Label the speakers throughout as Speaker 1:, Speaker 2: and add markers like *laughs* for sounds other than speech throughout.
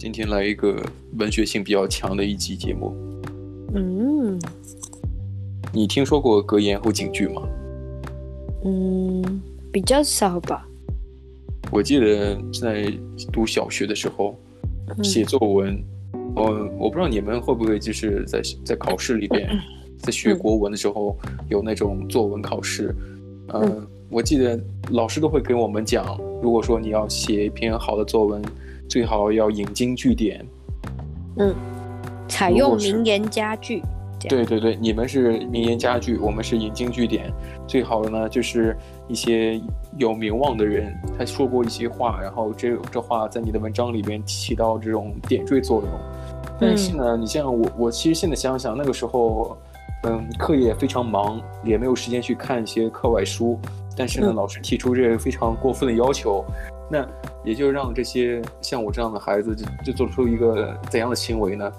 Speaker 1: 今天来一个文学性比较强的一集节目。
Speaker 2: 嗯，
Speaker 1: 你听说过格言或警句吗？
Speaker 2: 嗯，比较少吧。
Speaker 1: 我记得在读小学的时候，写作文，我、嗯、我不知道你们会不会就是在在考试里边，在学国文的时候有那种作文考试。嗯、呃，我记得老师都会给我们讲，如果说你要写一篇好的作文。最好要引经据典，
Speaker 2: 嗯，采用名言佳句。
Speaker 1: 对对对，你们是名言佳句，我们是引经据典。最好的呢，就是一些有名望的人，他说过一些话，然后这这话在你的文章里边起到这种点缀作用。但是呢，嗯、你像我，我其实现在想想，那个时候，嗯，课业非常忙，也没有时间去看一些课外书。但是呢，嗯、老师提出这个非常过分的要求。那也就让这些像我这样的孩子就就做出一个怎样的行为呢？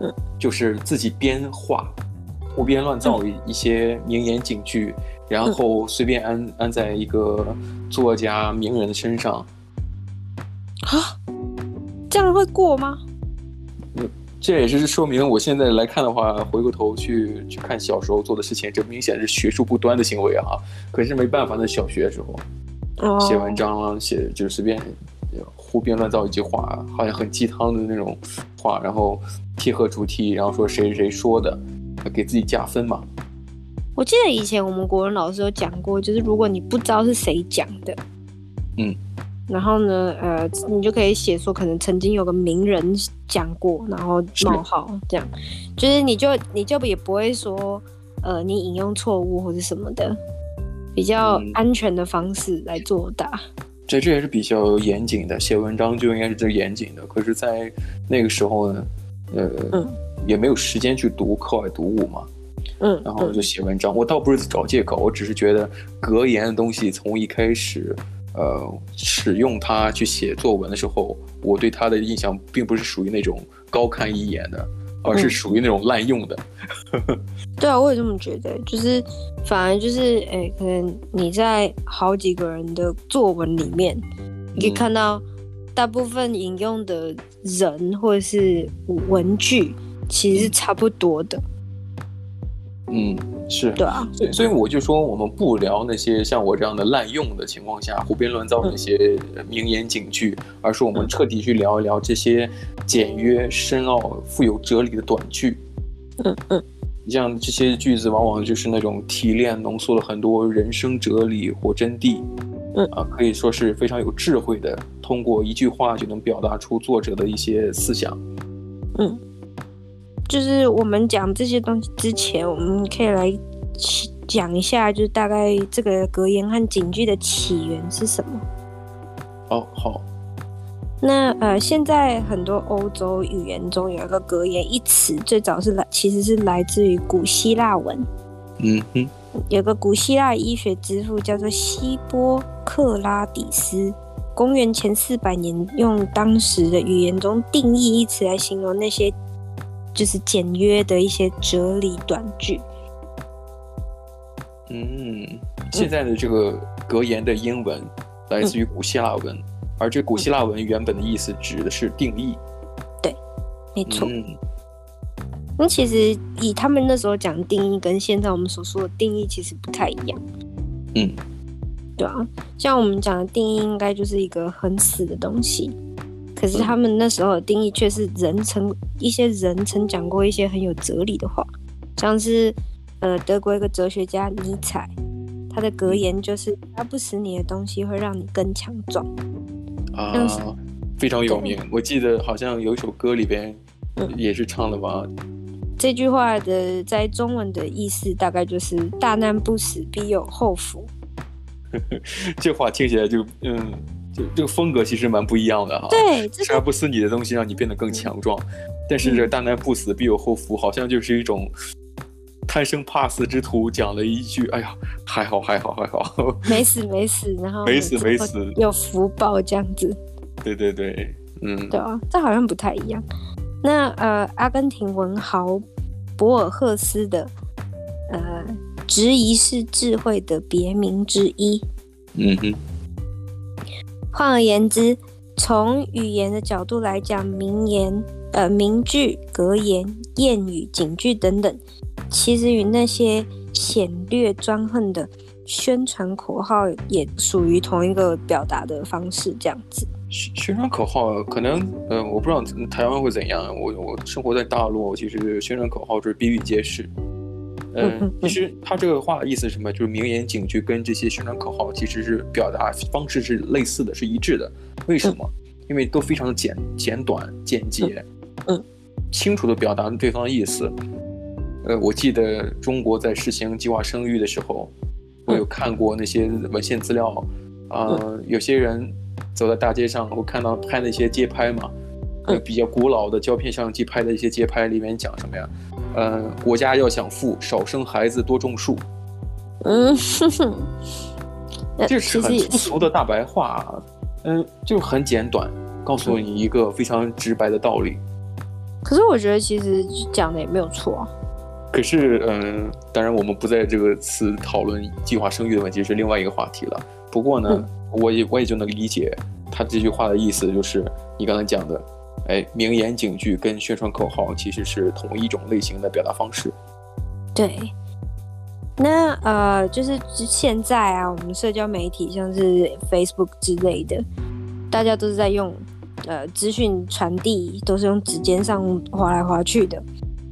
Speaker 1: 嗯，就是自己编画，胡编乱造一些名言警句，嗯、然后随便安安在一个作家名人的身上。
Speaker 2: 啊，这样会过吗？
Speaker 1: 嗯，这也是说明我现在来看的话，回过头去去看小时候做的事情，这明显是学术不端的行为啊！可是没办法，那小学的时候。写文章啊，写就是随便胡编乱造一句话，好像很鸡汤的那种话，然后贴合主题，然后说谁谁说的，给自己加分嘛。
Speaker 2: 我记得以前我们国文老师有讲过，就是如果你不知道是谁讲的，
Speaker 1: 嗯，
Speaker 2: 然后呢，呃，你就可以写说可能曾经有个名人讲过，然后冒号这样，就是你就你就也不会说，呃，你引用错误或者什么的。比较安全的方式来作答，
Speaker 1: 这、嗯、这也是比较严谨的。写文章就应该是最严谨的。可是，在那个时候呢，呃，嗯、也没有时间去读课外读物嘛，
Speaker 2: 嗯，
Speaker 1: 然后就写文章。嗯、我倒不是找借口，我只是觉得格言的东西从一开始，呃，使用它去写作文的时候，我对它的印象并不是属于那种高看一眼的。而是属于那种滥用的，
Speaker 2: 嗯，对啊，我也这么觉得，就是反而就是，哎、欸，可能你在好几个人的作文里面，你可以看到大部分引用的人或者是文句，其实是差不多的。
Speaker 1: 嗯，是
Speaker 2: 对啊，
Speaker 1: 所以所以我就说，我们不聊那些像我这样的滥用的情况下胡编乱造那些名言警句，嗯、而是我们彻底去聊一聊这些简约、深奥、富有哲理的短句。
Speaker 2: 嗯嗯，
Speaker 1: 像这些句子，往往就是那种提炼、浓缩了很多人生哲理或真谛。嗯啊，可以说是非常有智慧的，通过一句话就能表达出作者的一些思想。
Speaker 2: 嗯。就是我们讲这些东西之前，我们可以来讲一下，就是大概这个格言和警句的起源是什么。
Speaker 1: 哦，好。
Speaker 2: 那呃，现在很多欧洲语言中有一个格言一词，最早是来，其实是来自于古希腊文。
Speaker 1: 嗯哼。
Speaker 2: 有个古希腊医学之父叫做希波克拉底斯，公元前四百年，用当时的语言中定义一词来形容那些。就是简约的一些哲理短句。
Speaker 1: 嗯，现在的这个格言的英文来自于古希腊文，嗯、而这古希腊文原本的意思指的是定义。
Speaker 2: 对，没错。
Speaker 1: 嗯，
Speaker 2: 那其实以他们那时候讲定义，跟现在我们所说的定义其实不太一样。
Speaker 1: 嗯，
Speaker 2: 对啊，像我们讲的定义，应该就是一个很死的东西。可是他们那时候的定义却是人曾一些人曾讲过一些很有哲理的话，像是呃德国一个哲学家尼采，他的格言就是“杀不死你的东西会让你更强壮”。
Speaker 1: 啊，非常有名。我记得好像有一首歌里边也是唱的吧。
Speaker 2: 这句话的在中文的意思大概就是“大难不死，必有后福 *laughs* ”。
Speaker 1: 这话听起来就嗯。就这个风格其实蛮不一样的哈，
Speaker 2: 对，
Speaker 1: 杀不死你的东西让你变得更强壮，嗯、但是这大难不死必有后福，好像就是一种贪生怕死之徒讲了一句，哎呀，还好还好还好，*laughs*
Speaker 2: 没死没死，然后
Speaker 1: 没死没死，
Speaker 2: 有福报这样子，
Speaker 1: 对对对，嗯，
Speaker 2: 对啊，这好像不太一样。那呃，阿根廷文豪博尔赫斯的呃，质疑是智慧的别名之一，
Speaker 1: 嗯哼。
Speaker 2: 换而言之，从语言的角度来讲，名言、呃名句、格言、谚语、警句等等，其实与那些显略专横的宣传口号也属于同一个表达的方式，这样子。
Speaker 1: 宣传口号可能，呃，我不知道台湾会怎样。我我生活在大陆，其实宣传口号是比比皆是。嗯，其实他这个话的意思是什么？就是名言警句跟这些宣传口号其实是表达方式是类似的，是一致的。为什么？因为都非常的简简短简洁，嗯，清楚的表达对方的意思。呃，我记得中国在实行计划生育的时候，我有看过那些文献资料，啊、呃，有些人走在大街上，我看到拍那些街拍嘛，呃，比较古老的胶片相机拍的一些街拍里面讲什么呀？呃，国家要想富，少生孩子，多种树。嗯，*laughs* 这是很粗俗的大白话，嗯，就很简短，告诉你一个非常直白的道理。
Speaker 2: 可是我觉得其实讲的也没有错啊。
Speaker 1: 可是，嗯，当然我们不在这个词讨论计划生育的问题，是另外一个话题了。不过呢，嗯，我也我也就能理解他这句话的意思，就是你刚才讲的。哎，名言警句跟宣传口号其实是同一种类型的表达方式。
Speaker 2: 对，那呃，就是现在啊，我们社交媒体像是 Facebook 之类的，大家都是在用呃资讯传递，都是用指尖上划来划去的。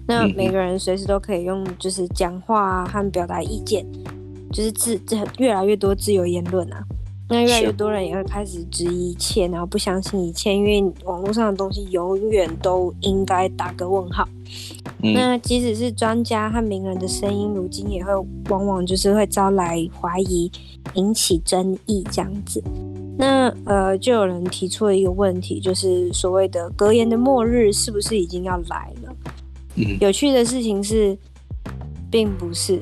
Speaker 2: 那每个人随时都可以用，就是讲话和表达意见，就是自这越来越多自由言论啊。那越来越多人也会开始质疑一切，然后不相信一切，因为网络上的东西永远都应该打个问号。嗯、那即使是专家和名人的声音，如今也会往往就是会招来怀疑，引起争议这样子。那呃，就有人提出了一个问题，就是所谓的格言的末日是不是已经要来了？嗯、有趣的事情是，并不是。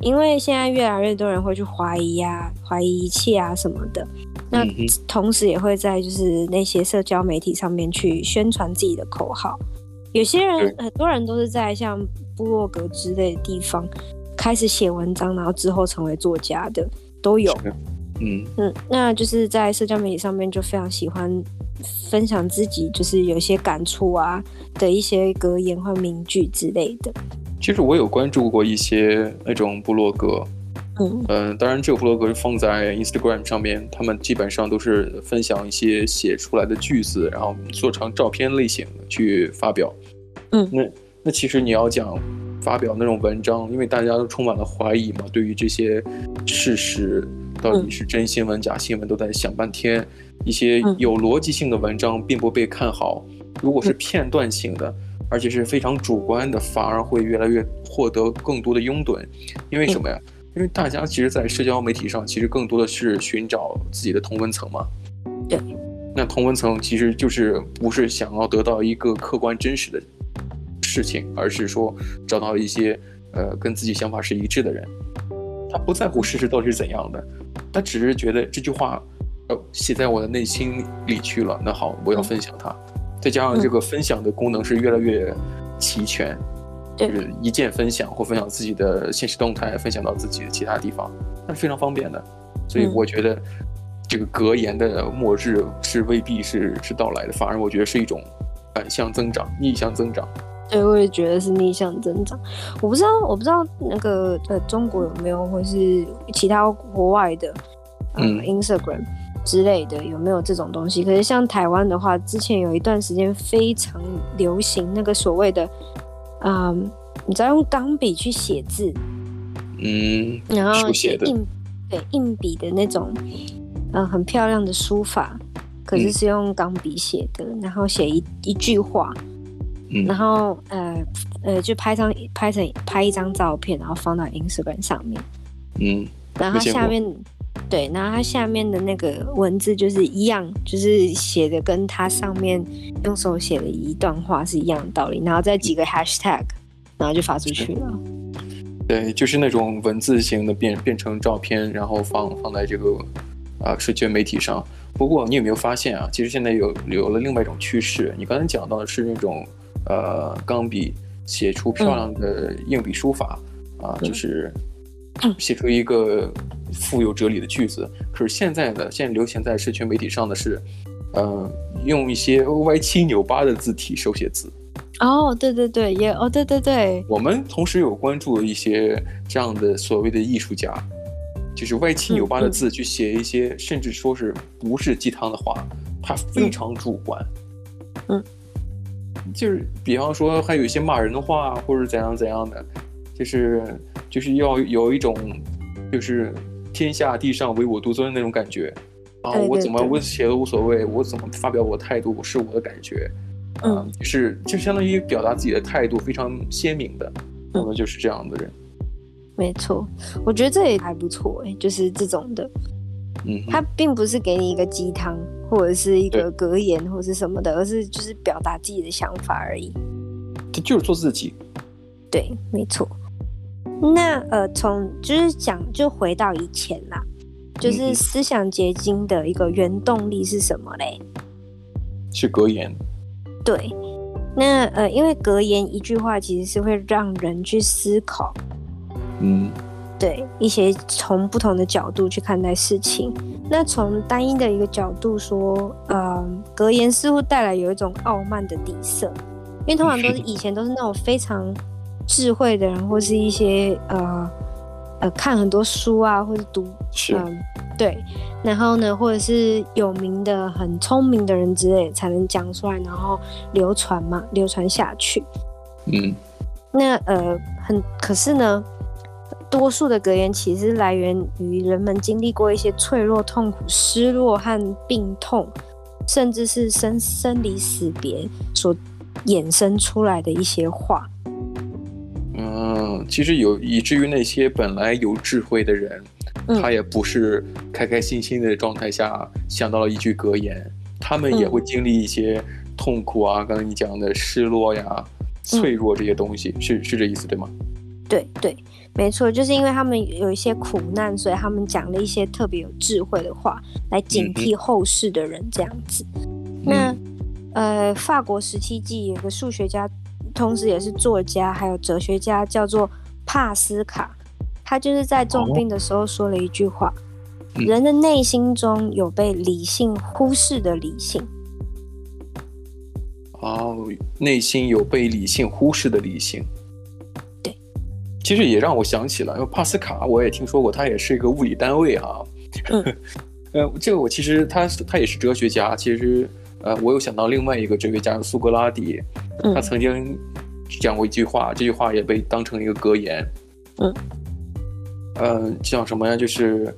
Speaker 2: 因为现在越来越多人会去怀疑啊，怀疑一切啊什么的，那同时也会在就是那些社交媒体上面去宣传自己的口号。有些人，很多人都是在像部落格之类的地方开始写文章，然后之后成为作家的都有。嗯嗯，那就是在社交媒体上面就非常喜欢分享自己就是有一些感触啊的一些格言或名句之类的。
Speaker 1: 其实我有关注过一些那种部落格，嗯嗯、呃，当然这个部落格是放在 Instagram 上面，他们基本上都是分享一些写出来的句子，然后做成照片类型的去发表。嗯，那那其实你要讲发表那种文章，因为大家都充满了怀疑嘛，对于这些事实到底是真新闻假新闻，都在想半天。一些有逻辑性的文章并不被看好，如果是片段性的。而且是非常主观的，反而会越来越获得更多的拥趸，因为什么呀？因为大家其实，在社交媒体上，其实更多的是寻找自己的同温层嘛。对。那同温层其实就是不是想要得到一个客观真实的事情，而是说找到一些呃跟自己想法是一致的人。他不在乎事实到底是怎样的，他只是觉得这句话呃写在我的内心里去了。那好，我要分享它。嗯再加上这个分享的功能是越来越齐全，就是一键分享或分享自己的现实动态，分享到自己的其他地方，那是非常方便的。所以我觉得这个格言的末日是未必是是到来的，反而我觉得是一种反向增长、逆向增长。
Speaker 2: 对，我也觉得是逆向增长。我不知道，我不知道那个呃中国有没有，或是其他国外的呃、嗯，Instagram。之类的有没有这种东西？可是像台湾的话，之前有一段时间非常流行那个所谓的，嗯，你知道用钢笔去写字，
Speaker 1: 嗯，
Speaker 2: 然后写硬对硬笔的那种，嗯，很漂亮的书法，可是是用钢笔写的，嗯、然后写一一句话，嗯、然后呃呃就拍张拍成拍一张照片，然后放到 Instagram 上面，
Speaker 1: 嗯，
Speaker 2: 然后下面。对，然后它下面的那个文字就是一样，就是写的跟它上面用手写的一段话是一样的道理，然后再几个 hashtag，然后就发出去了。
Speaker 1: 对，就是那种文字型的变变成照片，然后放放在这个啊社交媒体上。不过你有没有发现啊？其实现在有有了另外一种趋势。你刚才讲到的是那种呃钢笔写出漂亮的硬笔书法、嗯、啊，就是。写出一个富有哲理的句子，可是现在呢现在流行在社群媒体上的是，呃，用一些歪七扭八的字体手写字。
Speaker 2: 哦，对对对，也哦，对对对。
Speaker 1: 我们同时有关注一些这样的所谓的艺术家，就是歪七扭八的字去写一些，嗯嗯、甚至说是不是鸡汤的话，他非常主观。
Speaker 2: 嗯，
Speaker 1: 就是比方说还有一些骂人的话，或者怎样怎样的，就是就是要有一种就是天下地上唯我独尊的那种感觉。啊，我怎么我写都无所谓，我怎么发表我的态度是我的感觉。嗯，是就相当于表达自己的态度非常鲜明的，我们就是这样的人。
Speaker 2: 没错，我觉得这也还不错哎，就是这种的。
Speaker 1: 嗯，
Speaker 2: 他并不是给你一个鸡汤或者是一个格言或者是什么的，而是就是表达自己的想法而已。
Speaker 1: 这就是做自己。
Speaker 2: 对，没错。那呃，从就是讲就回到以前啦，就是思想结晶的一个原动力是什么嘞？
Speaker 1: 是格言。
Speaker 2: 对，那呃，因为格言一句话其实是会让人去思考，
Speaker 1: 嗯，
Speaker 2: 对一些从不同的角度去看待事情。那从单一的一个角度说，呃，格言似乎带来有一种傲慢的底色，因为通常都是以前都是那种非常智慧的人，或是一些呃呃看很多书啊，或者读
Speaker 1: 嗯。呃
Speaker 2: 对，然后呢，或者是有名的、很聪明的人之类，才能讲出来，然后流传嘛，流传下去。
Speaker 1: 嗯，
Speaker 2: 那呃，很可是呢，多数的格言其实来源于人们经历过一些脆弱、痛苦、失落和病痛，甚至是生生离死别所衍生出来的一些话。
Speaker 1: 嗯，其实有，以至于那些本来有智慧的人。他也不是开开心心的状态下想到了一句格言，他们也会经历一些痛苦啊，刚才你讲的失落呀、脆弱这些东西，是是这意思对吗？
Speaker 2: 对对，没错，就是因为他们有一些苦难，所以他们讲了一些特别有智慧的话来警惕后世的人，这样子。嗯、那呃，法国十七纪有个数学家，同时也是作家，还有哲学家，叫做帕斯卡。他就是在重病的时候说了一句话：“哦、人的内心中有被理性忽视的理性。”
Speaker 1: 哦，内心有被理性忽视的理性。
Speaker 2: 对，
Speaker 1: 其实也让我想起了，因为帕斯卡我也听说过，他也是一个物理单位哈。嗯，*laughs* 呃，这个我其实他他也是哲学家，其实呃，我又想到另外一个哲学家苏格拉底，他曾经讲过一句话，嗯、这句话也被当成一个格言。
Speaker 2: 嗯。
Speaker 1: 呃，讲什么呀？就是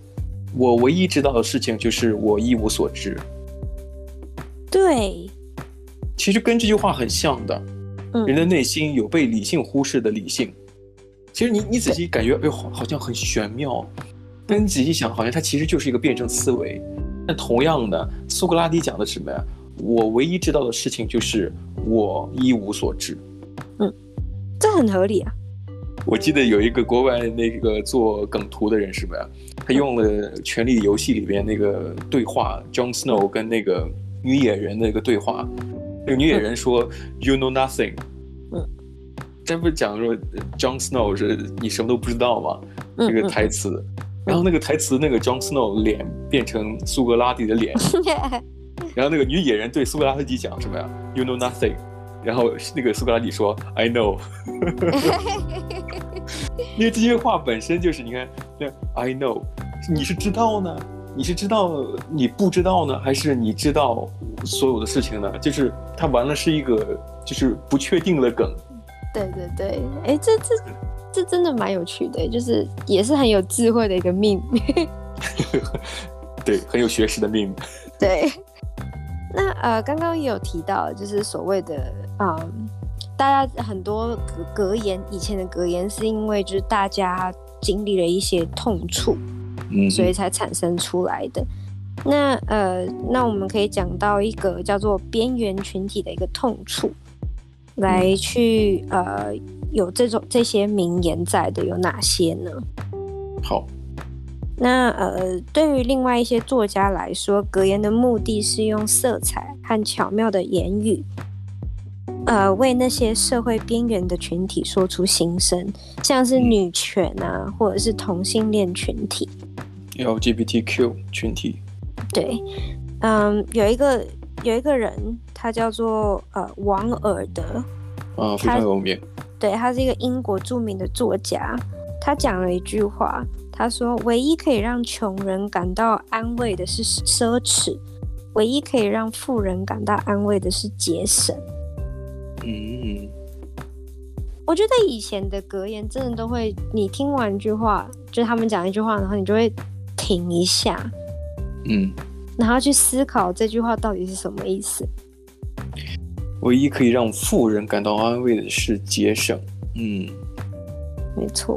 Speaker 1: 我唯一知道的事情就是我一无所知。
Speaker 2: 对，
Speaker 1: 其实跟这句话很像的。
Speaker 2: 嗯，
Speaker 1: 人的内心有被理性忽视的理性。其实你你仔细感觉，哎呦，好像很玄妙。但你仔细想，好像它其实就是一个辩证思维。那同样的，苏格拉底讲的什么呀？我唯一知道的事情就是我一无所知。
Speaker 2: 嗯，这很合理啊。
Speaker 1: 我记得有一个国外那个做梗图的人是吧？他用了《权力游戏》里边那个对话，Jon Snow 跟那个女野人的一个对话。那个女野人说：“You know nothing。”
Speaker 2: 嗯，
Speaker 1: 这不是讲说 Jon Snow 是你什么都不知道吗？这个台词，然后那个台词那个 Jon Snow 脸变成苏格拉底的脸，*laughs* *laughs* 然后那个女野人对苏格拉底讲什么呀？You know nothing。然后那个苏格拉底说：“I know。*laughs* ”因为这些话本身就是，你看，那 I know，你是知道呢？你是知道你不知道呢？还是你知道所有的事情呢？就是它完了是一个就是不确定的梗。
Speaker 2: 对对对，哎，这这这真的蛮有趣的，就是也是很有智慧的一个命。*laughs*
Speaker 1: 对，很有学识的命。
Speaker 2: 对。那呃，刚刚也有提到，就是所谓的嗯，大家很多格格言，以前的格言是因为就是大家经历了一些痛处，
Speaker 1: 嗯，
Speaker 2: 所以才产生出来的。那呃，那我们可以讲到一个叫做边缘群体的一个痛处，来去呃有这种这些名言在的有哪些呢？
Speaker 1: 好。
Speaker 2: 那呃，对于另外一些作家来说，格言的目的是用色彩和巧妙的言语，呃，为那些社会边缘的群体说出心声，像是女权啊，或者是同性恋群体
Speaker 1: ，LGBTQ 群体。
Speaker 2: 对，嗯，有一个有一个人，他叫做呃王尔德，
Speaker 1: 啊，非常有名。
Speaker 2: 对，他是一个英国著名的作家。他讲了一句话，他说：“唯一可以让穷人感到安慰的是奢侈，唯一可以让富人感到安慰的是节省。”
Speaker 1: 嗯，
Speaker 2: 我觉得以前的格言真的都会，你听完一句话，就是他们讲一句话，然后你就会停一下，
Speaker 1: 嗯，
Speaker 2: 然后去思考这句话到底是什么意思。
Speaker 1: 唯一可以让富人感到安慰的是节省。嗯，
Speaker 2: 没错。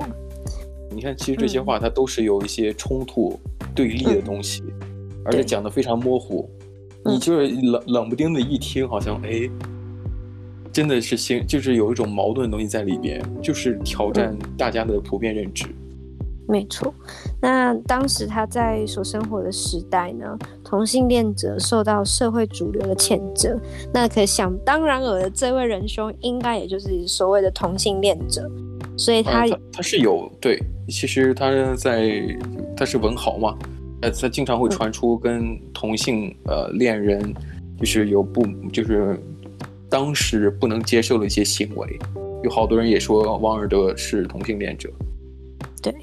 Speaker 1: 你看，其实这些话它都是有一些冲突、嗯、对立的东西，嗯、而且讲得非常模糊。你就是冷冷不丁的一听，好像哎，真的是心，就是有一种矛盾的东西在里边，就是挑战大家的普遍认知。
Speaker 2: 没错。那当时他在所生活的时代呢，同性恋者受到社会主流的谴责。那可想当然尔的这位仁兄，应该也就是所谓的同性恋者。所以他、
Speaker 1: 呃、他他是有对，其实他在他是文豪嘛，呃，他经常会传出跟同性呃恋人就是有不就是当时不能接受的一些行为，有好多人也说王尔德是同性恋者。
Speaker 2: 对，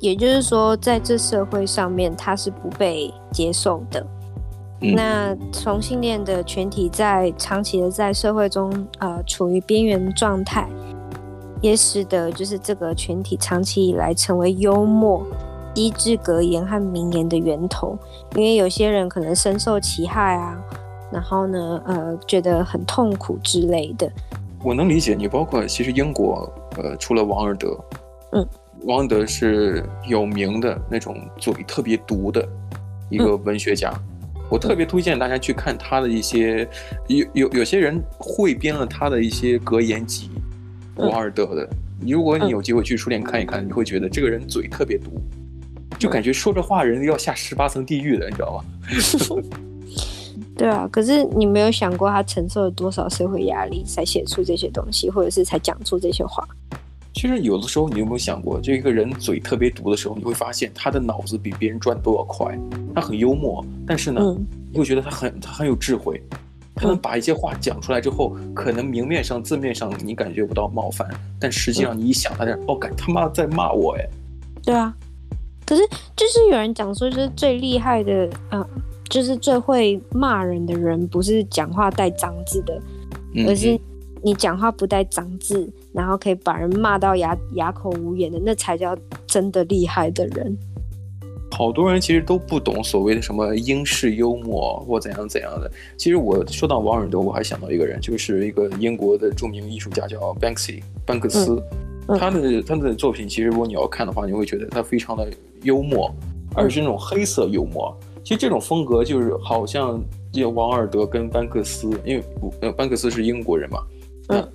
Speaker 2: 也就是说在这社会上面他是不被接受的。嗯、那同性恋的群体在长期的在社会中呃处于边缘状态。也使得就是这个群体长期以来成为幽默、机智格言和名言的源头，因为有些人可能深受其害啊，然后呢，呃，觉得很痛苦之类的。
Speaker 1: 我能理解你，包括其实英国，呃，除了王尔德，
Speaker 2: 嗯，
Speaker 1: 王尔德是有名的那种嘴特别毒的一个文学家，嗯、我特别推荐大家去看他的一些，有有有些人汇编了他的一些格言集。王尔德的，如果你有机会去书店看一看，嗯、你会觉得这个人嘴特别毒，就感觉说这话人要下十八层地狱的，你知道吗？*laughs*
Speaker 2: 对啊，可是你没有想过他承受了多少社会压力才写出这些东西，或者是才讲出这些话？
Speaker 1: 其实有的时候你有没有想过，就一个人嘴特别毒的时候，你会发现他的脑子比别人转都要快，他很幽默，但是呢，嗯、你会觉得他很他很有智慧。他们把一些话讲出来之后，可能明面上、字面上你感觉不到冒犯，但实际上你一想，他在哦，感他妈在骂我哎。
Speaker 2: 对啊，可是就是有人讲说，就是最厉害的，嗯，就是最会骂人的人，不是讲话带脏字的，而是你讲话不带脏字，然后可以把人骂到哑哑口无言的，那才叫真的厉害的人。
Speaker 1: 好多人其实都不懂所谓的什么英式幽默或怎样怎样的。其实我说到王尔德，我还想到一个人，就是一个英国的著名艺术家叫 Banksy 班克斯。嗯、他的他的作品，其实如果你要看的话，你会觉得他非常的幽默，而是那种黑色幽默。其实这种风格就是好像就王尔德跟班克斯，因为呃班克斯是英国人嘛。嗯。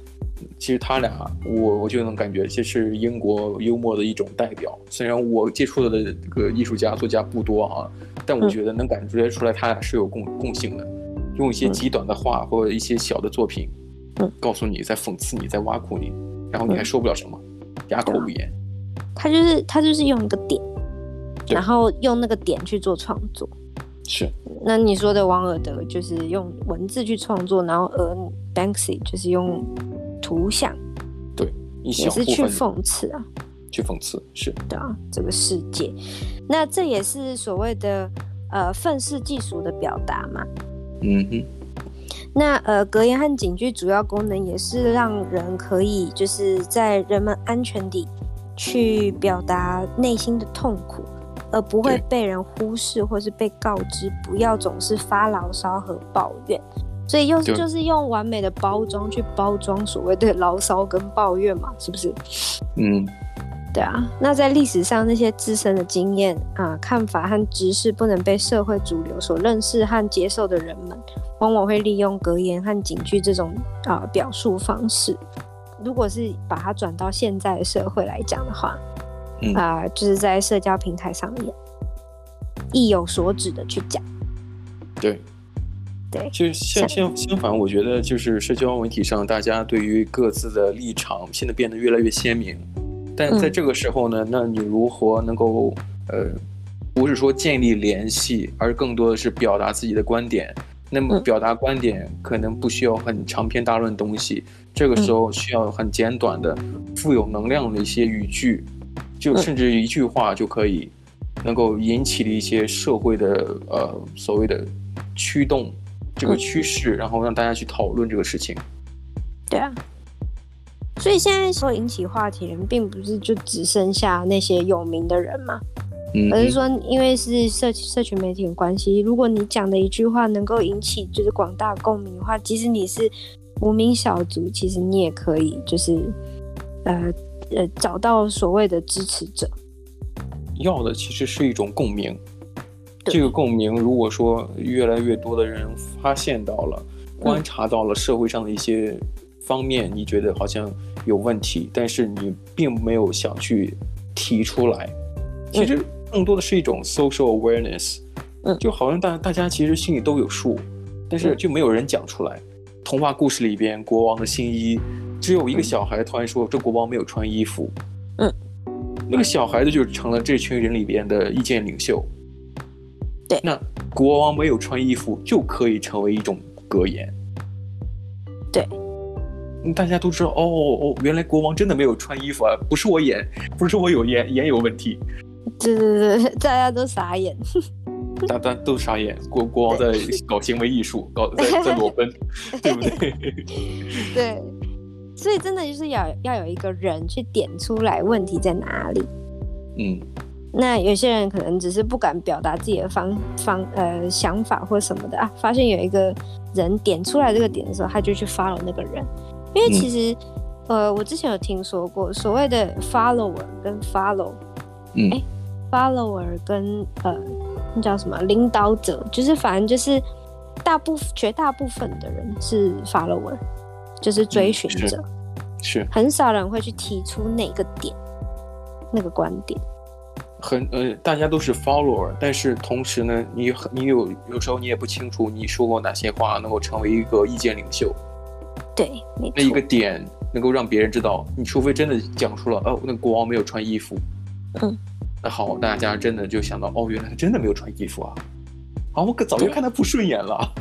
Speaker 1: 其实他俩，我我就能感觉这是英国幽默的一种代表。虽然我接触的这个艺术家作家不多啊，但我觉得能感觉出来他俩是有共共性的。用一些极短的话或者一些小的作品，告诉你在讽刺你，在挖苦你，然后你还说不了什么，哑口无言。
Speaker 2: 他就是他就是用一个点，然后用那个点去做创作。
Speaker 1: 是。
Speaker 2: 那你说的王尔德就是用文字去创作，然后而 Banksy 就是用。图像，
Speaker 1: 对，也
Speaker 2: 是去讽刺啊，
Speaker 1: 去讽刺是。
Speaker 2: 的啊，这个世界，那这也是所谓的呃愤世嫉俗的表达嘛，
Speaker 1: 嗯哼，
Speaker 2: 那呃格言和警句主要功能也是让人可以就是在人们安全地去表达内心的痛苦，而不会被人忽视或是被告知不要总是发牢骚和抱怨。所以又是就是用完美的包装去包装所谓的牢骚跟抱怨嘛，是不是？
Speaker 1: 嗯，
Speaker 2: 对啊。那在历史上那些自身的经验啊、看法和知识不能被社会主流所认识和接受的人们，往往会利用格言和警句这种啊表述方式。如果是把它转到现在的社会来讲的话，
Speaker 1: 嗯、
Speaker 2: 啊，就是在社交平台上面意有所指的去讲，
Speaker 1: 对。
Speaker 2: 对，
Speaker 1: 就相相相反，我觉得就是社交媒体上，大家对于各自的立场现在变得越来越鲜明。但在这个时候呢，嗯、那你如何能够呃，不是说建立联系，而更多的是表达自己的观点，那么表达观点可能不需要很长篇大论东西，这个时候需要很简短的、富有能量的一些语句，就甚至一句话就可以能够引起的一些社会的呃所谓的驱动这个趋势，然后让大家去讨论这个事情。
Speaker 2: 对啊。所以现在说引起话题人，并不是就只剩下那些有名的人嘛，嗯，而是说，因为是社社群媒体的关系，如果你讲的一句话能够引起就是广大共鸣的话，即使你是无名小卒，其实你也可以就是呃呃找到所谓的支持者。
Speaker 1: 要的其实是一种共鸣，这个共鸣，如果说越来越多的人发现到了、观察到了社会上的一些。方面你觉得好像有问题，但是你并没有想去提出来。其实更多的是一种 social awareness，嗯，就好像大大家其实心里都有数，但是就没有人讲出来。童话故事里边国王的新衣，只有一个小孩突然说这国王没有穿衣服，嗯，那个小孩子就成了这群人里边的意见领袖。
Speaker 2: 对，
Speaker 1: 那国王没有穿衣服就可以成为一种格言。
Speaker 2: 对。
Speaker 1: 大家都知道哦哦，原来国王真的没有穿衣服啊！不是我演，不是我有演演有问题。
Speaker 2: 对对对，大家都傻眼。
Speaker 1: 大家都傻眼，国国王在搞行为艺术，搞在在裸奔，*laughs* 对不对？
Speaker 2: 对，所以真的就是要要有一个人去点出来问题在哪里。
Speaker 1: 嗯，
Speaker 2: 那有些人可能只是不敢表达自己的方方呃想法或什么的啊，发现有一个人点出来这个点的时候，他就去 follow 那个人。因为其实，嗯、呃，我之前有听说过所谓的 follower 跟 follow，
Speaker 1: 嗯，
Speaker 2: 哎，follower 跟呃，那叫什么领导者，就是反正就是大部分绝大部分的人是 follower，就是追寻者，
Speaker 1: 嗯、是，是
Speaker 2: 很少人会去提出哪个点，那个观点，
Speaker 1: 很呃，大家都是 follower，但是同时呢，你你有有时候你也不清楚你说过哪些话能够成为一个意见领袖。
Speaker 2: 对，
Speaker 1: 那一个点能够让别人知道，你除非真的讲出了哦，那国王没有穿衣服，
Speaker 2: 嗯，
Speaker 1: 那好，大家真的就想到哦，原来他真的没有穿衣服啊，啊，我可早就看他不顺眼了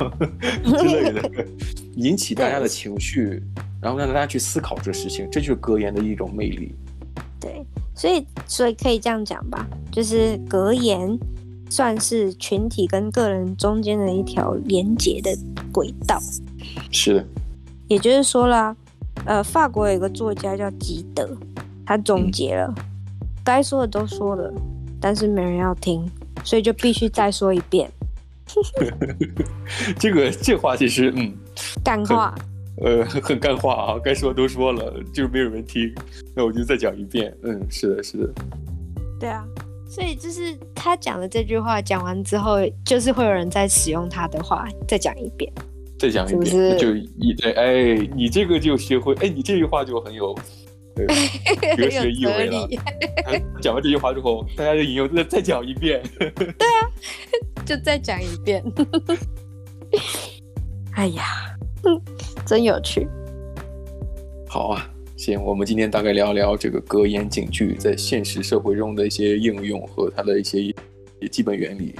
Speaker 1: 之类的，*laughs* 引起大家的情绪，然后让大家去思考这事情，这就是格言的一种魅力。
Speaker 2: 对，所以所以可以这样讲吧，就是格言算是群体跟个人中间的一条连接的轨道。
Speaker 1: 是的。
Speaker 2: 也就是说啦，呃，法国有一个作家叫吉德，他总结了，嗯、该说的都说了，但是没人要听，所以就必须再说一遍。*laughs*
Speaker 1: 这个这话其实，嗯，
Speaker 2: 干话，
Speaker 1: 呃，很干话啊，该说的都说了，就是没有人听，那我就再讲一遍。嗯，是的，是的。
Speaker 2: 对啊，所以就是他讲的这句话讲完之后，就是会有人再使用他的话再讲一遍。
Speaker 1: 再讲一遍，是是就一对，哎，你这个就学会，哎，你这句话就很有，对，*laughs* 哲学意味了。讲完这句话之后，大家就引用再再讲一遍。*laughs*
Speaker 2: 对啊，*laughs* 就再讲一遍。哎呀，真有趣。
Speaker 1: 好啊，行，我们今天大概聊一聊这个格言警句在现实社会中的一些应用和它的一些基本原理。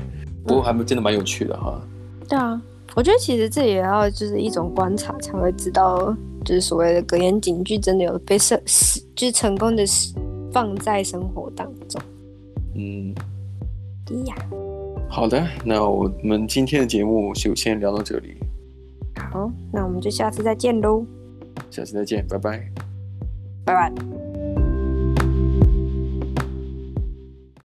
Speaker 1: 不过还真的蛮有趣的哈。
Speaker 2: 对啊。我觉得其实这也要就是一种观察才会知道，就是所谓的格言警句真的有被设实，就是成功的放在生活当中。
Speaker 1: 嗯，
Speaker 2: 对呀。
Speaker 1: 好的，那我们今天的节目就先聊到这里。
Speaker 2: 好，那我们就下次再见喽。
Speaker 1: 下次再见，拜拜。
Speaker 2: 拜拜。